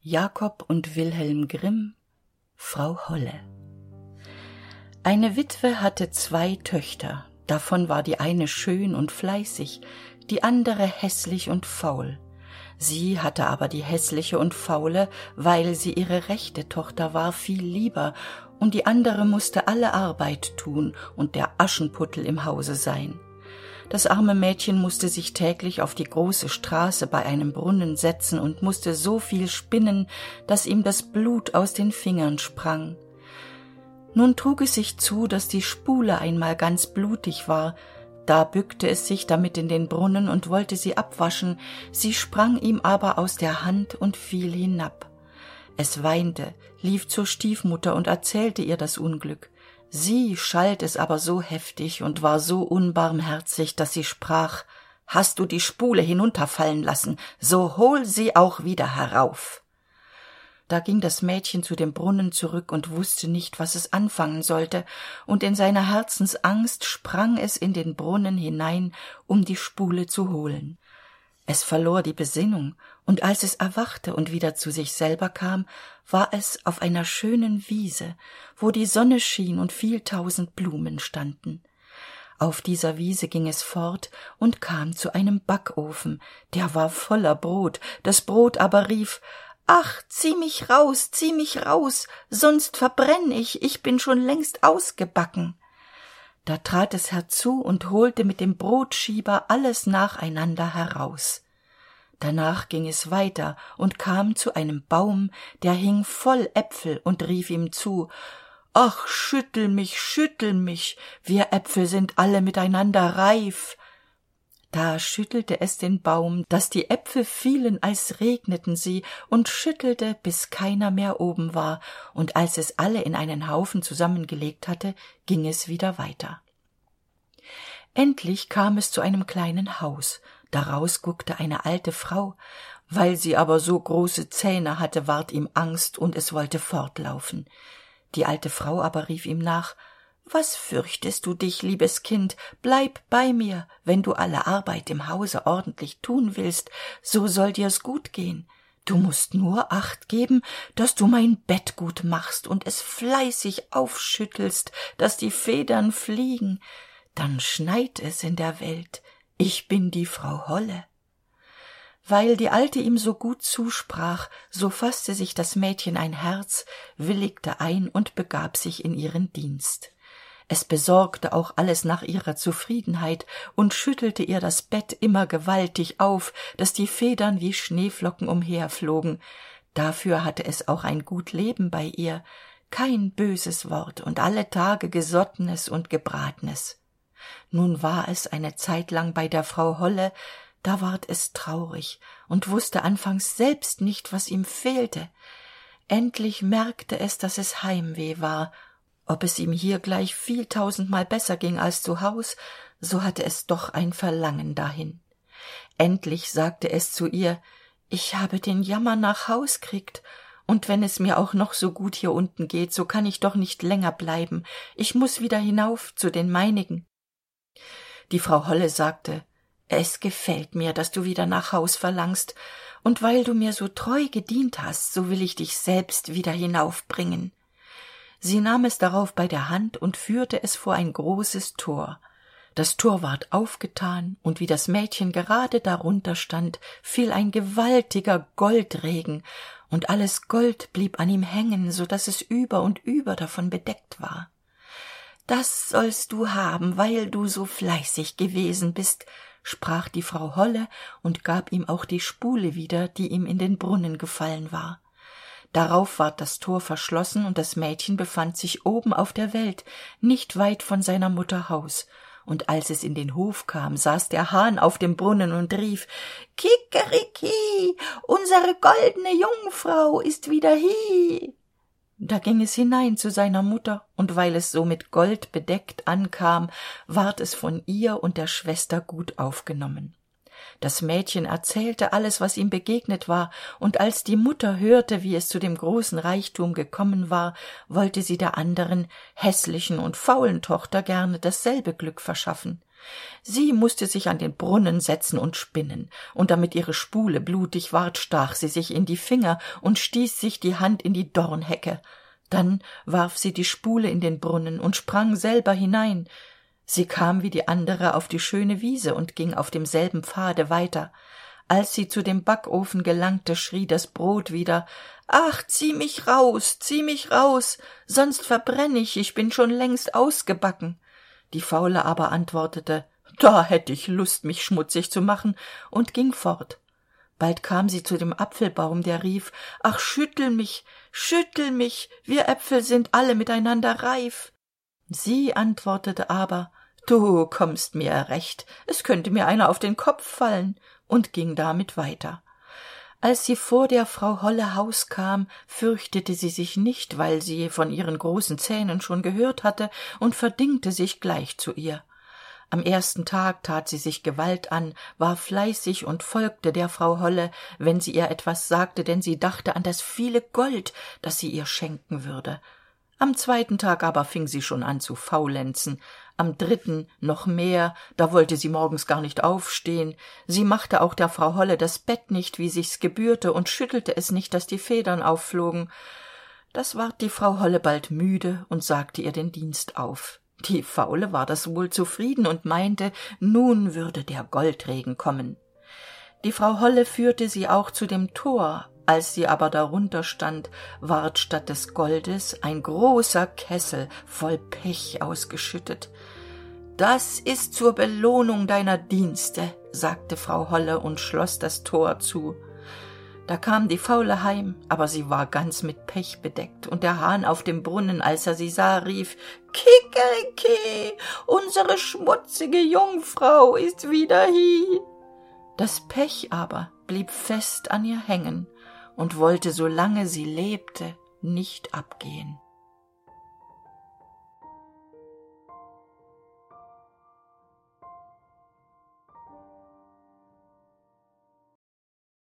Jakob und Wilhelm Grimm Frau Holle Eine Witwe hatte zwei Töchter, davon war die eine schön und fleißig, die andere hässlich und faul. Sie hatte aber die häßliche und faule, weil sie ihre rechte Tochter war, viel lieber, und die andere musste alle Arbeit tun und der Aschenputtel im Hause sein. Das arme Mädchen musste sich täglich auf die große Straße bei einem Brunnen setzen und musste so viel spinnen, dass ihm das Blut aus den Fingern sprang. Nun trug es sich zu, dass die Spule einmal ganz blutig war, da bückte es sich damit in den Brunnen und wollte sie abwaschen, sie sprang ihm aber aus der Hand und fiel hinab. Es weinte, lief zur Stiefmutter und erzählte ihr das Unglück. Sie schalt es aber so heftig und war so unbarmherzig, dass sie sprach Hast du die Spule hinunterfallen lassen, so hol sie auch wieder herauf. Da ging das Mädchen zu dem Brunnen zurück und wusste nicht, was es anfangen sollte, und in seiner Herzensangst sprang es in den Brunnen hinein, um die Spule zu holen. Es verlor die Besinnung, und als es erwachte und wieder zu sich selber kam, war es auf einer schönen Wiese, wo die Sonne schien und viel tausend Blumen standen. Auf dieser Wiese ging es fort und kam zu einem Backofen, der war voller Brot, das Brot aber rief Ach, zieh mich raus, zieh mich raus, sonst verbrenn ich, ich bin schon längst ausgebacken. Da trat es herzu und holte mit dem Brotschieber alles nacheinander heraus. Danach ging es weiter und kam zu einem Baum, der hing voll Äpfel und rief ihm zu Ach, schüttel mich, schüttel mich, wir Äpfel sind alle miteinander reif. Da schüttelte es den Baum, dass die Äpfel fielen, als regneten sie, und schüttelte, bis keiner mehr oben war, und als es alle in einen Haufen zusammengelegt hatte, ging es wieder weiter. Endlich kam es zu einem kleinen Haus, daraus guckte eine alte Frau, weil sie aber so große Zähne hatte, ward ihm Angst, und es wollte fortlaufen. Die alte Frau aber rief ihm nach was fürchtest du dich, liebes Kind, bleib bei mir, wenn du alle Arbeit im Hause ordentlich tun willst, so soll dir's gut gehen. Du musst nur acht geben, dass du mein Bett gut machst und es fleißig aufschüttelst, dass die Federn fliegen, dann schneit es in der Welt. Ich bin die Frau Holle. Weil die Alte ihm so gut zusprach, so fasste sich das Mädchen ein Herz, willigte ein und begab sich in ihren Dienst. Es besorgte auch alles nach ihrer zufriedenheit und schüttelte ihr das bett immer gewaltig auf dass die federn wie schneeflocken umherflogen. Dafür hatte es auch ein gut leben bei ihr. Kein böses wort und alle tage gesottenes und gebratenes nun war es eine zeitlang bei der frau holle da ward es traurig und wusste anfangs selbst nicht was ihm fehlte. Endlich merkte es dass es heimweh war. Ob es ihm hier gleich viel tausendmal besser ging als zu haus so hatte es doch ein verlangen dahin. Endlich sagte es zu ihr ich habe den jammer nach haus kriegt und wenn es mir auch noch so gut hier unten geht so kann ich doch nicht länger bleiben. Ich muss wieder hinauf zu den meinigen die frau holle sagte es gefällt mir dass du wieder nach haus verlangst und weil du mir so treu gedient hast so will ich dich selbst wieder hinaufbringen. Sie nahm es darauf bei der hand und führte es vor ein großes tor. Das tor ward aufgetan und wie das mädchen gerade darunter stand fiel ein gewaltiger goldregen und alles gold blieb an ihm hängen so dass es über und über davon bedeckt war das sollst du haben weil du so fleißig gewesen bist sprach die frau holle und gab ihm auch die spule wieder die ihm in den brunnen gefallen war. Darauf ward das tor verschlossen und das mädchen befand sich oben auf der welt nicht weit von seiner mutter haus. Und als es in den hof kam saß der hahn auf dem brunnen und rief kikeriki unsere goldene jungfrau ist wieder hie da ging es hinein zu seiner mutter und weil es so mit gold bedeckt ankam ward es von ihr und der schwester gut aufgenommen. Das mädchen erzählte alles was ihm begegnet war und als die mutter hörte wie es zu dem großen reichtum gekommen war wollte sie der anderen häßlichen und faulen tochter gerne dasselbe glück verschaffen sie musste sich an den brunnen setzen und spinnen und damit ihre spule blutig ward stach sie sich in die finger und stieß sich die hand in die dornhecke. Dann warf sie die spule in den brunnen und sprang selber hinein. Sie kam wie die andere auf die schöne wiese und ging auf demselben pfade weiter. Als sie zu dem backofen gelangte schrie das brot wieder ach zieh mich raus zieh mich raus sonst verbrenn ich ich bin schon längst ausgebacken die faule aber antwortete da hätt ich lust mich schmutzig zu machen und ging fort. Bald kam sie zu dem apfelbaum der rief ach schüttel mich schüttel mich wir äpfel sind alle miteinander reif. Sie antwortete aber du kommst mir recht es könnte mir einer auf den kopf fallen und ging damit weiter als sie vor der frau holle haus kam fürchtete sie sich nicht weil sie von ihren großen zähnen schon gehört hatte und verdingte sich gleich zu ihr. Am ersten tag tat sie sich gewalt an war fleißig und folgte der frau holle wenn sie ihr etwas sagte denn sie dachte an das viele gold das sie ihr schenken würde. Am zweiten tag aber fing sie schon an zu faulenzen am dritten noch mehr. Da wollte sie morgens gar nicht aufstehen. Sie machte auch der frau holle das bett nicht wie sich's gebührte und schüttelte es nicht dass die federn aufflogen. Das ward die frau holle bald müde und sagte ihr den dienst auf. Die faule war das wohl zufrieden und meinte nun würde der goldregen kommen. Die frau holle führte sie auch zu dem tor als sie aber darunter stand ward statt des goldes ein großer kessel voll pech ausgeschüttet. Das ist zur belohnung deiner dienste sagte frau holle und schloss das tor zu. Da kam die faule heim aber sie war ganz mit pech bedeckt und der hahn auf dem brunnen als er sie sah rief kikeriki unsere schmutzige jungfrau ist wieder hie das pech aber blieb fest an ihr hängen und wollte solange sie lebte nicht abgehen